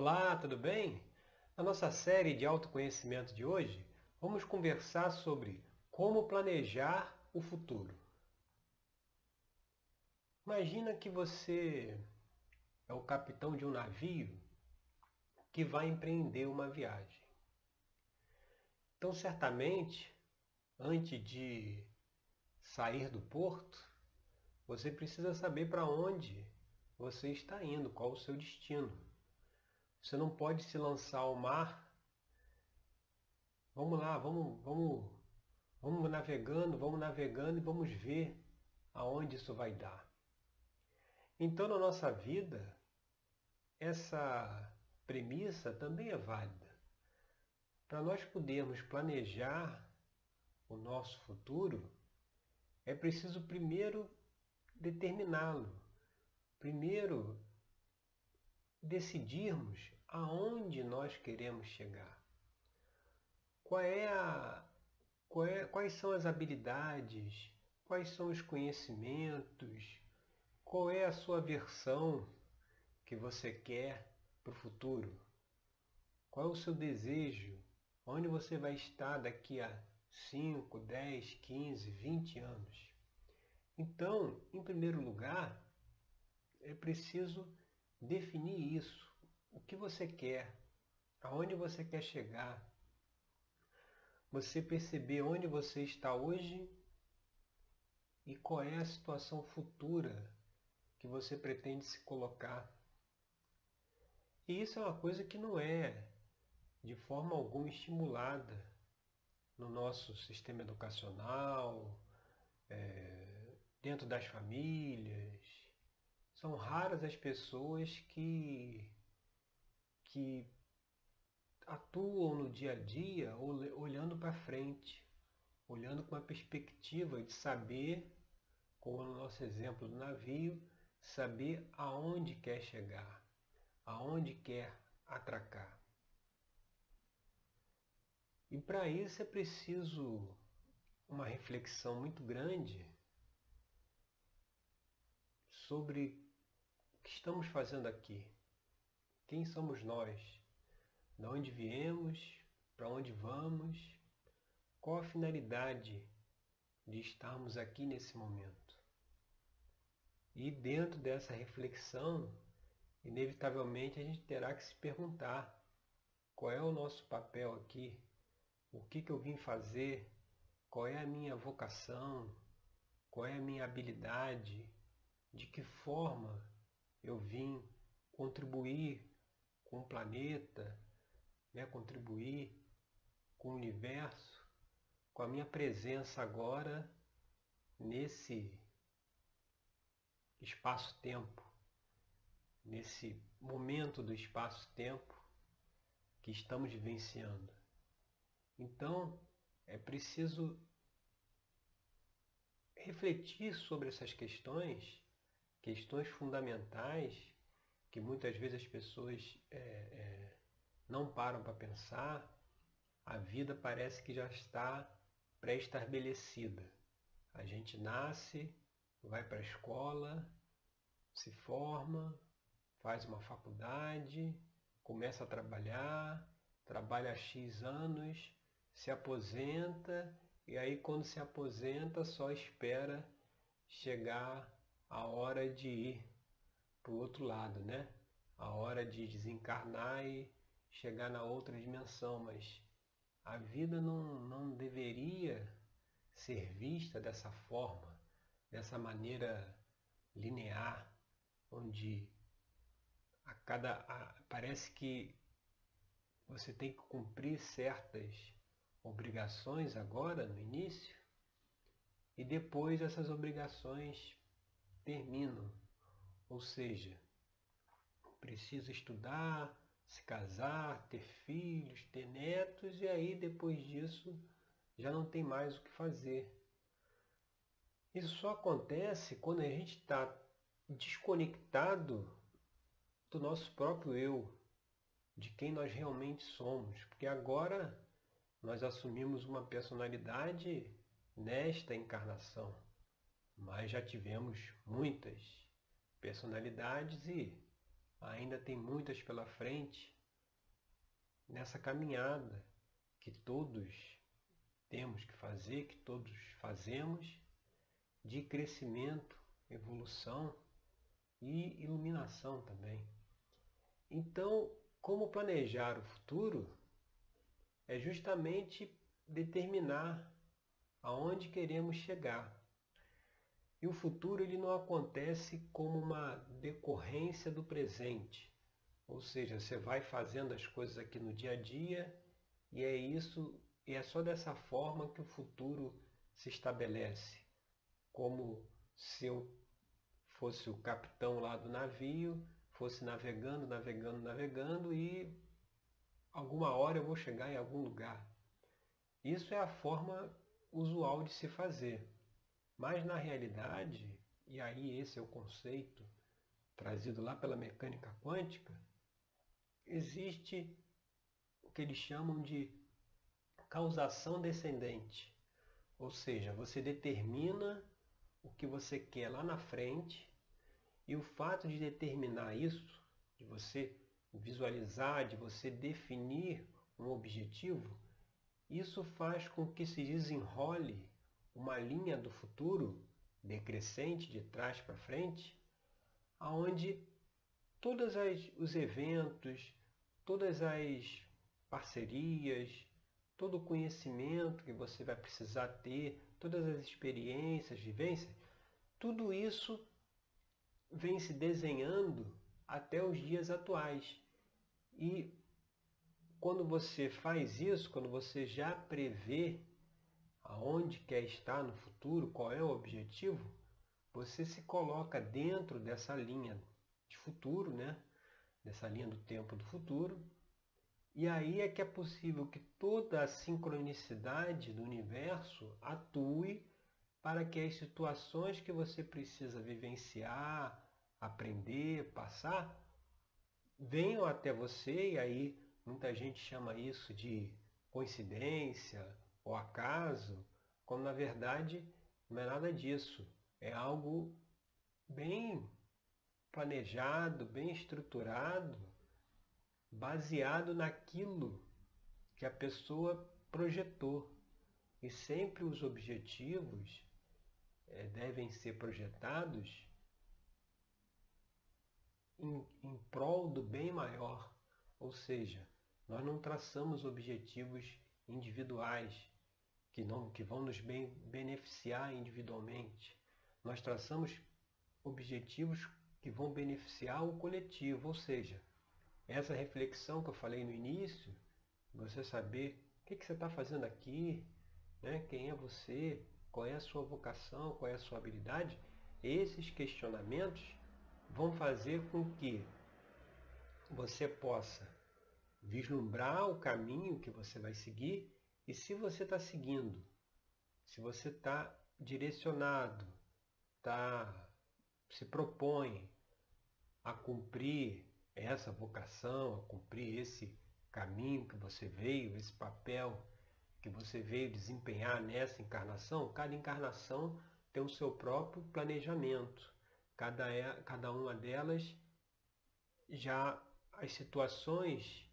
Olá, tudo bem? Na nossa série de autoconhecimento de hoje, vamos conversar sobre como planejar o futuro. Imagina que você é o capitão de um navio que vai empreender uma viagem. Então, certamente, antes de sair do porto, você precisa saber para onde você está indo, qual o seu destino. Você não pode se lançar ao mar. Vamos lá, vamos, vamos, vamos navegando, vamos navegando e vamos ver aonde isso vai dar. Então, na nossa vida, essa premissa também é válida. Para nós podermos planejar o nosso futuro, é preciso primeiro determiná-lo. Primeiro decidirmos aonde nós queremos chegar. Qual é a, qual é, quais são as habilidades, quais são os conhecimentos, qual é a sua versão que você quer para o futuro? Qual é o seu desejo? Onde você vai estar daqui a 5, 10, 15, 20 anos? Então, em primeiro lugar, é preciso definir isso. O que você quer? Aonde você quer chegar? Você perceber onde você está hoje e qual é a situação futura que você pretende se colocar. E isso é uma coisa que não é de forma alguma estimulada no nosso sistema educacional, é, dentro das famílias, são raras as pessoas que, que atuam no dia a dia olhando para frente, olhando com a perspectiva de saber, como no nosso exemplo do navio, saber aonde quer chegar, aonde quer atracar. E para isso é preciso uma reflexão muito grande sobre que estamos fazendo aqui? Quem somos nós? De onde viemos? Para onde vamos? Qual a finalidade de estarmos aqui nesse momento? E dentro dessa reflexão, inevitavelmente a gente terá que se perguntar qual é o nosso papel aqui, o que, que eu vim fazer, qual é a minha vocação, qual é a minha habilidade, de que forma eu vim contribuir com o planeta, né, contribuir com o universo, com a minha presença agora nesse espaço-tempo, nesse momento do espaço-tempo que estamos vivenciando. Então, é preciso refletir sobre essas questões questões fundamentais que muitas vezes as pessoas é, é, não param para pensar, a vida parece que já está pré-estabelecida. A gente nasce, vai para a escola, se forma, faz uma faculdade, começa a trabalhar, trabalha X anos, se aposenta e aí quando se aposenta só espera chegar a hora de ir para o outro lado, né? A hora de desencarnar e chegar na outra dimensão, mas a vida não, não deveria ser vista dessa forma, dessa maneira linear, onde a cada a, parece que você tem que cumprir certas obrigações agora no início e depois essas obrigações terminam. Ou seja, precisa estudar, se casar, ter filhos, ter netos, e aí depois disso já não tem mais o que fazer. Isso só acontece quando a gente está desconectado do nosso próprio eu, de quem nós realmente somos. Porque agora nós assumimos uma personalidade nesta encarnação mas já tivemos muitas personalidades e ainda tem muitas pela frente nessa caminhada que todos temos que fazer, que todos fazemos, de crescimento, evolução e iluminação também. Então, como planejar o futuro é justamente determinar aonde queremos chegar. E o futuro ele não acontece como uma decorrência do presente. Ou seja, você vai fazendo as coisas aqui no dia a dia e é isso, e é só dessa forma que o futuro se estabelece. Como se eu fosse o capitão lá do navio, fosse navegando, navegando, navegando e alguma hora eu vou chegar em algum lugar. Isso é a forma usual de se fazer. Mas na realidade, e aí esse é o conceito trazido lá pela mecânica quântica, existe o que eles chamam de causação descendente. Ou seja, você determina o que você quer lá na frente e o fato de determinar isso, de você visualizar, de você definir um objetivo, isso faz com que se desenrole uma linha do futuro decrescente de trás para frente, aonde todos os eventos, todas as parcerias, todo o conhecimento que você vai precisar ter, todas as experiências, vivências, tudo isso vem se desenhando até os dias atuais. E quando você faz isso, quando você já prevê aonde quer estar no futuro, qual é o objetivo, você se coloca dentro dessa linha de futuro, né? dessa linha do tempo do futuro, e aí é que é possível que toda a sincronicidade do universo atue para que as situações que você precisa vivenciar, aprender, passar, venham até você, e aí muita gente chama isso de coincidência ou acaso, quando na verdade não é nada disso. É algo bem planejado, bem estruturado, baseado naquilo que a pessoa projetou. E sempre os objetivos é, devem ser projetados em, em prol do bem maior. Ou seja, nós não traçamos objetivos individuais que, não, que vão nos bem, beneficiar individualmente. Nós traçamos objetivos que vão beneficiar o coletivo, ou seja, essa reflexão que eu falei no início, você saber o que, que você está fazendo aqui, né? quem é você, qual é a sua vocação, qual é a sua habilidade, esses questionamentos vão fazer com que você possa vislumbrar o caminho que você vai seguir e se você está seguindo, se você está direcionado, tá, se propõe a cumprir essa vocação, a cumprir esse caminho que você veio, esse papel que você veio desempenhar nessa encarnação, cada encarnação tem o seu próprio planejamento. Cada, é, cada uma delas já as situações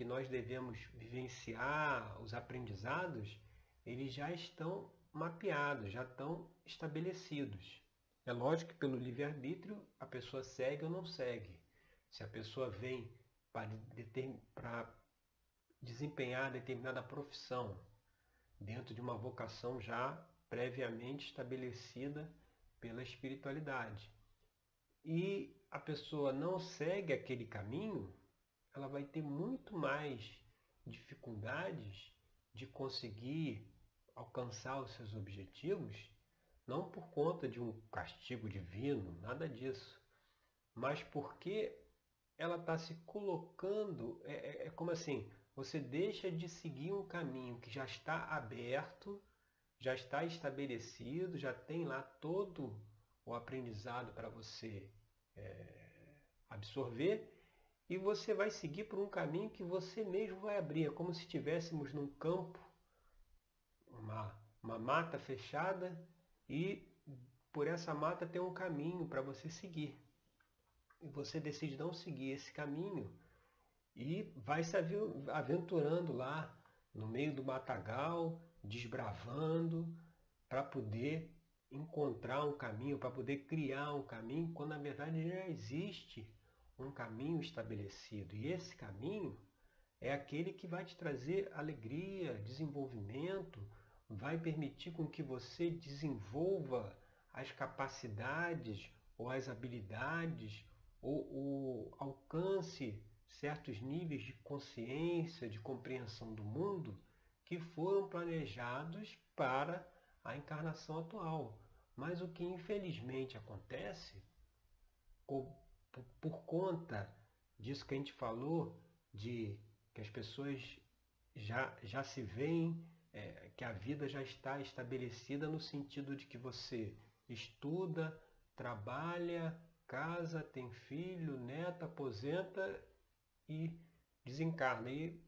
que nós devemos vivenciar, os aprendizados, eles já estão mapeados, já estão estabelecidos. É lógico que pelo livre-arbítrio a pessoa segue ou não segue. Se a pessoa vem para desempenhar determinada profissão dentro de uma vocação já previamente estabelecida pela espiritualidade e a pessoa não segue aquele caminho, ela vai ter muito mais dificuldades de conseguir alcançar os seus objetivos, não por conta de um castigo divino, nada disso, mas porque ela está se colocando, é, é, é como assim, você deixa de seguir um caminho que já está aberto, já está estabelecido, já tem lá todo o aprendizado para você é, absorver, e você vai seguir por um caminho que você mesmo vai abrir. É como se estivéssemos num campo, uma, uma mata fechada, e por essa mata tem um caminho para você seguir. e você decide não seguir esse caminho e vai se aventurando lá no meio do matagal, desbravando para poder encontrar um caminho, para poder criar um caminho, quando na verdade já existe um caminho estabelecido. E esse caminho é aquele que vai te trazer alegria, desenvolvimento, vai permitir com que você desenvolva as capacidades ou as habilidades ou, ou alcance certos níveis de consciência, de compreensão do mundo que foram planejados para a encarnação atual. Mas o que infelizmente acontece, por, por conta disso que a gente falou, de que as pessoas já, já se veem, é, que a vida já está estabelecida no sentido de que você estuda, trabalha, casa, tem filho, neta, aposenta e desencarna. E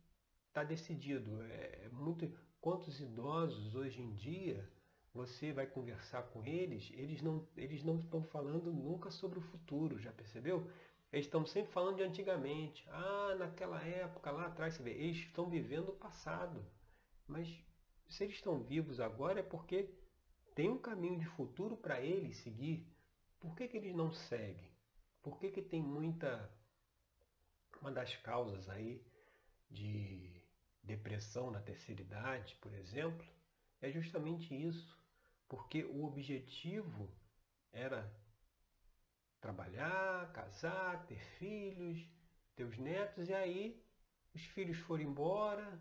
está decidido. É, é muito. Quantos idosos hoje em dia você vai conversar com eles, eles não, eles não estão falando nunca sobre o futuro, já percebeu? Eles estão sempre falando de antigamente. Ah, naquela época, lá atrás, você vê, eles estão vivendo o passado. Mas se eles estão vivos agora é porque tem um caminho de futuro para eles seguir. Por que, que eles não seguem? Por que, que tem muita. Uma das causas aí de depressão na terceira idade, por exemplo, é justamente isso. Porque o objetivo era trabalhar, casar, ter filhos, ter os netos, e aí os filhos foram embora,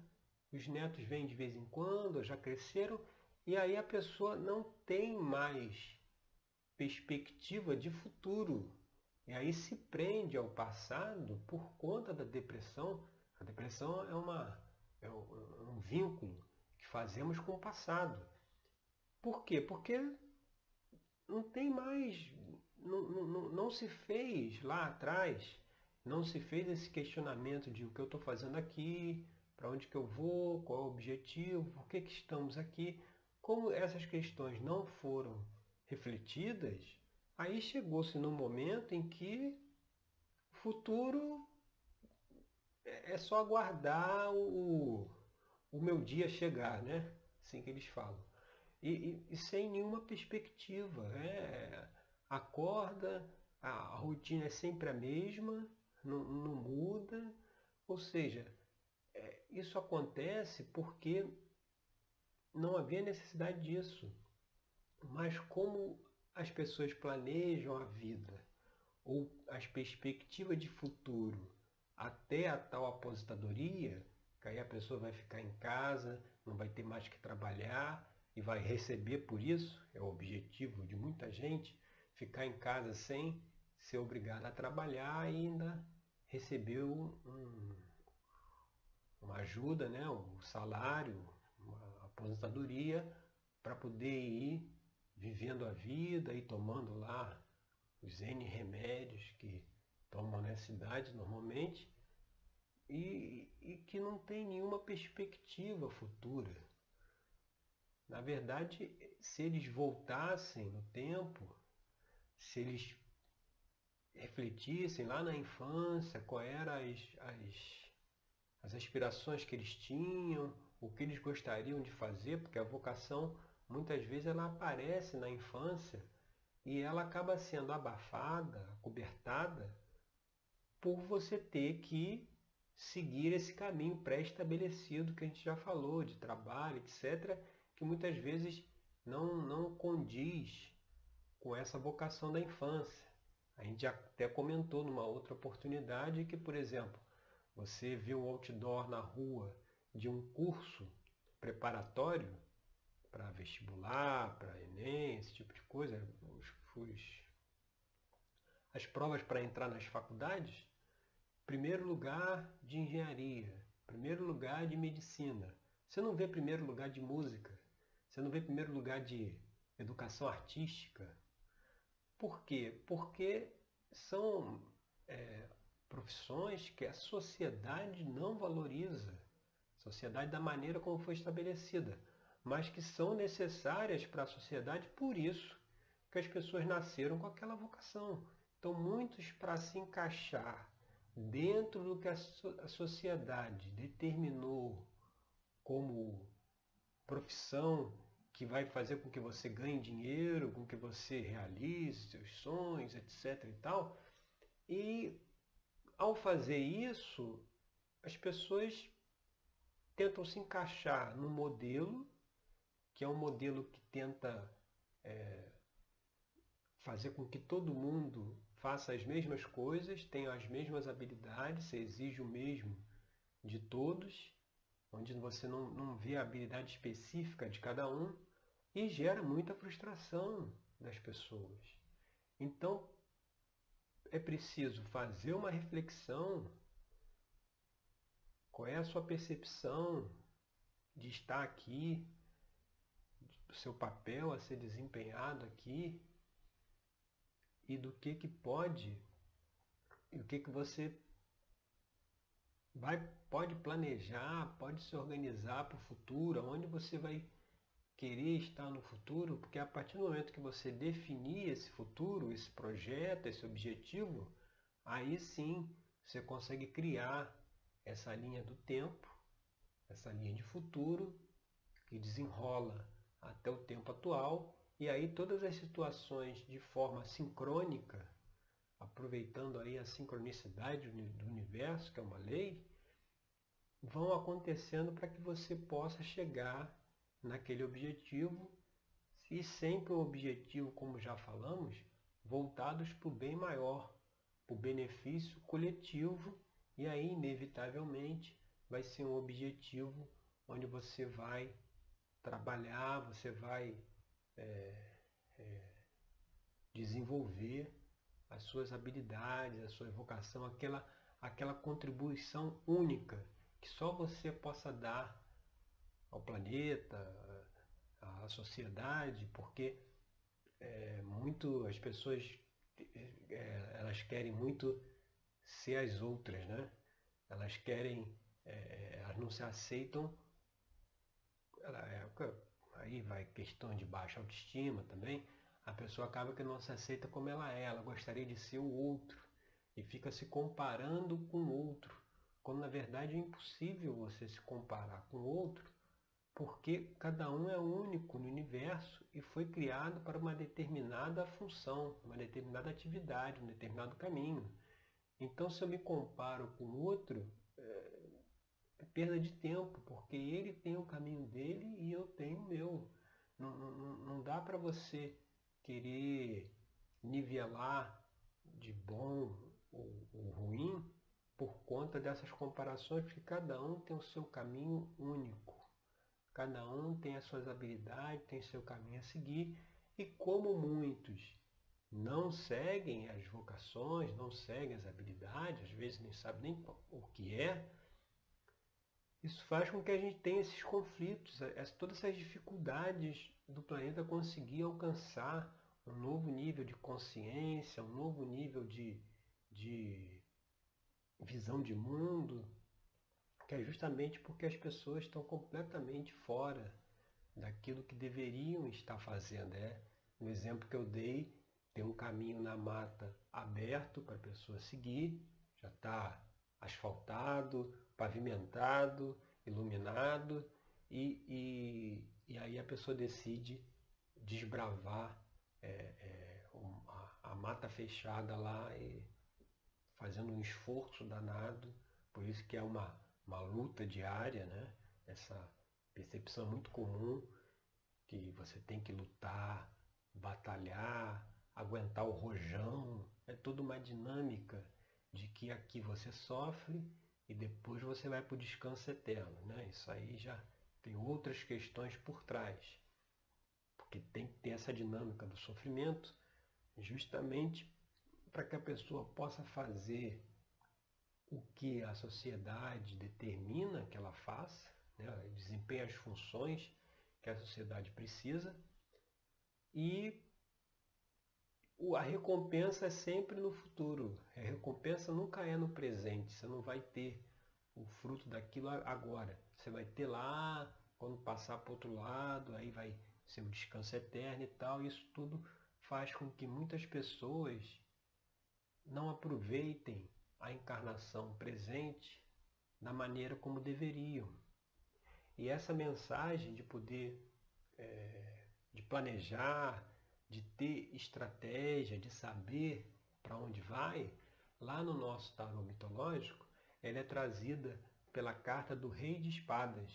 os netos vêm de vez em quando, já cresceram, e aí a pessoa não tem mais perspectiva de futuro. E aí se prende ao passado por conta da depressão. A depressão é, uma, é um vínculo que fazemos com o passado. Por quê? Porque não tem mais, não, não, não se fez lá atrás, não se fez esse questionamento de o que eu estou fazendo aqui, para onde que eu vou, qual é o objetivo, por que, que estamos aqui. Como essas questões não foram refletidas, aí chegou-se num momento em que o futuro é, é só aguardar o, o meu dia chegar, né? Assim que eles falam e, e, e sem nenhuma perspectiva. É, acorda, a, a, rotina é sempre a mesma, não, não muda. Ou seja, é, isso acontece porque não havia necessidade disso. Mas como as pessoas planejam a vida ou as perspectivas de futuro até a tal aposentadoria, que aí a pessoa vai ficar em casa, não vai ter mais que trabalhar, e vai receber por isso, é o objetivo de muita gente, ficar em casa sem ser obrigado a trabalhar e ainda receber um, uma ajuda, né, um salário, uma aposentadoria para poder ir vivendo a vida e tomando lá os N remédios que tomam na cidade normalmente e, e que não tem nenhuma perspectiva futura. Na verdade, se eles voltassem no tempo, se eles refletissem lá na infância quais eram as, as, as aspirações que eles tinham, o que eles gostariam de fazer, porque a vocação muitas vezes ela aparece na infância e ela acaba sendo abafada, cobertada, por você ter que seguir esse caminho pré-estabelecido que a gente já falou, de trabalho, etc que muitas vezes não, não condiz com essa vocação da infância. A gente até comentou numa outra oportunidade que, por exemplo, você vê um outdoor na rua de um curso preparatório para vestibular, para Enem, esse tipo de coisa, os, os, as provas para entrar nas faculdades, primeiro lugar de engenharia, primeiro lugar de medicina. Você não vê primeiro lugar de música, você não vê primeiro lugar de educação artística. Por quê? Porque são é, profissões que a sociedade não valoriza. Sociedade da maneira como foi estabelecida. Mas que são necessárias para a sociedade, por isso que as pessoas nasceram com aquela vocação. Então, muitos, para se encaixar dentro do que a sociedade determinou como profissão que vai fazer com que você ganhe dinheiro, com que você realize seus sonhos, etc. e tal. E ao fazer isso, as pessoas tentam se encaixar no modelo, que é um modelo que tenta é, fazer com que todo mundo faça as mesmas coisas, tenha as mesmas habilidades, você exige o mesmo de todos, onde você não, não vê a habilidade específica de cada um e gera muita frustração das pessoas. Então, é preciso fazer uma reflexão qual é a sua percepção de estar aqui, do seu papel a ser desempenhado aqui e do que que pode e o que que você vai pode planejar, pode se organizar para o futuro, onde você vai querer estar no futuro, porque a partir do momento que você definir esse futuro, esse projeto, esse objetivo, aí sim você consegue criar essa linha do tempo, essa linha de futuro que desenrola até o tempo atual. E aí todas as situações de forma sincrônica, aproveitando aí a sincronicidade do universo, que é uma lei, vão acontecendo para que você possa chegar naquele objetivo e sempre o objetivo, como já falamos, voltados para o bem maior, para o benefício coletivo e aí inevitavelmente vai ser um objetivo onde você vai trabalhar, você vai é, é, desenvolver as suas habilidades, a sua vocação, aquela, aquela contribuição única que só você possa dar ao planeta, à sociedade, porque é, muito as pessoas é, elas querem muito ser as outras, né? Elas querem, é, elas não se aceitam. Ela, é, aí vai questão de baixa autoestima também. A pessoa acaba que não se aceita como ela é, ela gostaria de ser o outro e fica se comparando com o outro, quando na verdade é impossível você se comparar com o outro, porque cada um é único no universo e foi criado para uma determinada função, uma determinada atividade, um determinado caminho. Então, se eu me comparo com o outro, é, é perda de tempo, porque ele tem o caminho dele e eu tenho o meu. Não, não, não dá para você querer nivelar de bom ou, ou ruim por conta dessas comparações, porque cada um tem o seu caminho único. Cada um tem as suas habilidades, tem seu caminho a seguir, e como muitos não seguem as vocações, não seguem as habilidades, às vezes nem sabem nem o que é, isso faz com que a gente tenha esses conflitos, todas essas dificuldades do planeta conseguir alcançar um novo nível de consciência, um novo nível de, de visão de mundo, que é justamente porque as pessoas estão completamente fora daquilo que deveriam estar fazendo. É o exemplo que eu dei tem um caminho na mata aberto para a pessoa seguir, já está asfaltado, pavimentado, iluminado, e, e, e, aí a pessoa decide desbravar é, é, a, a, mata fechada lá e fazendo um esforço danado, por isso que é uma, uma luta diária, né? essa percepção muito comum que você tem que lutar, batalhar, aguentar o rojão, é toda uma dinâmica de que aqui você sofre e depois você vai para o descanso eterno. Né? Isso aí já tem outras questões por trás. Porque tem que ter essa dinâmica do sofrimento justamente para que a pessoa possa fazer o que a sociedade determina que ela faça, né? as funções que a sociedade precisa e a recompensa é sempre no futuro. A recompensa nunca é no presente. Você não vai ter o fruto daquilo agora. Você vai ter lá, quando passar para o outro lado, aí vai ser o descanso eterno e tal. Isso tudo faz com que muitas pessoas não aproveitem a encarnação presente da maneira como deveriam. E essa mensagem de poder, é, de planejar, de ter estratégia, de saber para onde vai, lá no nosso tarô mitológico, ela é trazida pela carta do Rei de Espadas.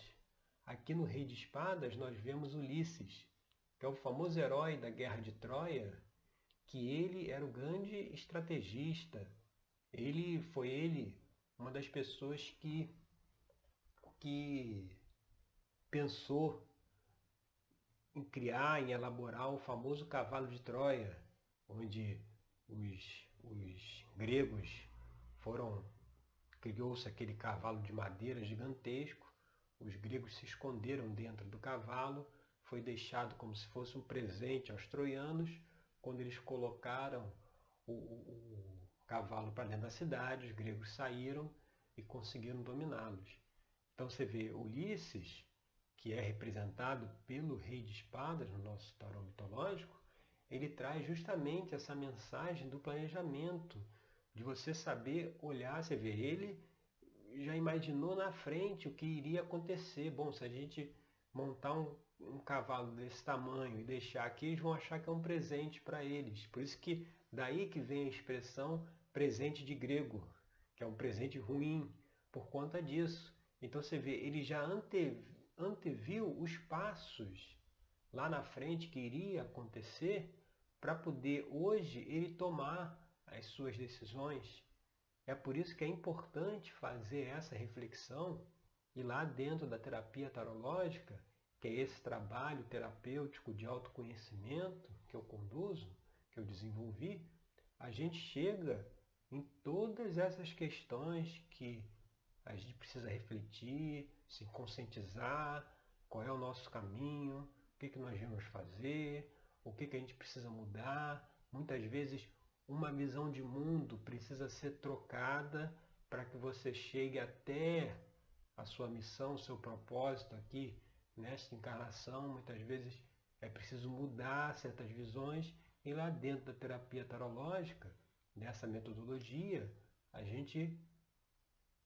Aqui no Rei de Espadas nós vemos Ulisses, que é o famoso herói da Guerra de Troia, que ele era o grande estrategista. Ele foi ele uma das pessoas que que pensou em criar, em elaborar o famoso cavalo de Troia, onde os, os gregos foram, criou-se aquele cavalo de madeira gigantesco, os gregos se esconderam dentro do cavalo, foi deixado como se fosse um presente aos troianos, quando eles colocaram o, o, o cavalo para dentro da cidade, os gregos saíram e conseguiram dominá-los. Então você vê Ulisses, que é representado pelo rei de espadas no nosso tarô mitológico, ele traz justamente essa mensagem do planejamento, de você saber olhar, você vê, ele já imaginou na frente o que iria acontecer. Bom, se a gente montar um, um cavalo desse tamanho e deixar aqui, eles vão achar que é um presente para eles. Por isso que daí que vem a expressão presente de grego, que é um presente ruim, por conta disso. Então você vê, ele já ante, anteviu os passos lá na frente que iria acontecer para poder hoje ele tomar as suas decisões. É por isso que é importante fazer essa reflexão e lá dentro da terapia tarológica, que é esse trabalho terapêutico de autoconhecimento que eu conduzo, que eu desenvolvi, a gente chega em todas essas questões que a gente precisa refletir, se conscientizar, qual é o nosso caminho, o que, que nós vamos fazer, o que, que a gente precisa mudar. Muitas vezes uma visão de mundo precisa ser trocada para que você chegue até a sua missão, o seu propósito aqui nesta encarnação. Muitas vezes é preciso mudar certas visões e lá dentro da terapia tarológica, nessa metodologia, a gente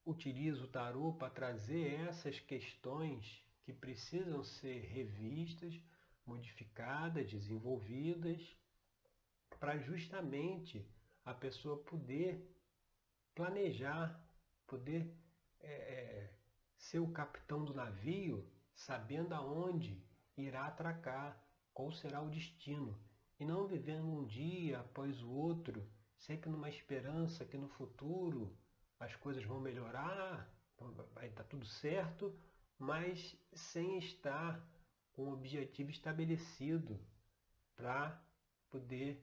utiliza o tarô para trazer essas questões que precisam ser revistas, modificadas, desenvolvidas, para justamente a pessoa poder planejar, poder é, é, ser o capitão do navio, sabendo aonde irá atracar, qual será o destino, e não vivendo um dia após o outro, sempre numa esperança que no futuro as coisas vão melhorar, vai estar tudo certo, mas sem estar com um objetivo estabelecido para poder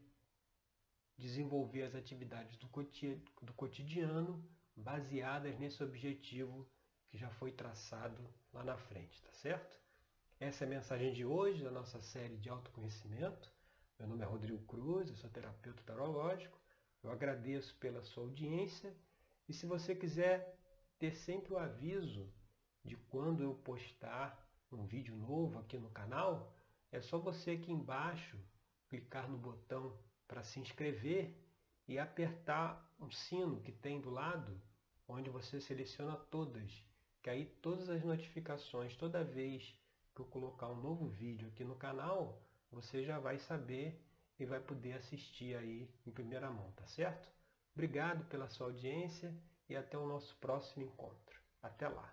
desenvolver as atividades do cotidiano baseadas nesse objetivo que já foi traçado lá na frente, tá certo? Essa é a mensagem de hoje da nossa série de autoconhecimento. Meu nome é Rodrigo Cruz, eu sou terapeuta tarológico. Eu agradeço pela sua audiência e se você quiser ter sempre o aviso de quando eu postar um vídeo novo aqui no canal, é só você aqui embaixo clicar no botão para se inscrever e apertar um sino que tem do lado, onde você seleciona todas, que aí todas as notificações, toda vez que eu colocar um novo vídeo aqui no canal, você já vai saber e vai poder assistir aí em primeira mão, tá certo? Obrigado pela sua audiência e até o nosso próximo encontro. Até lá!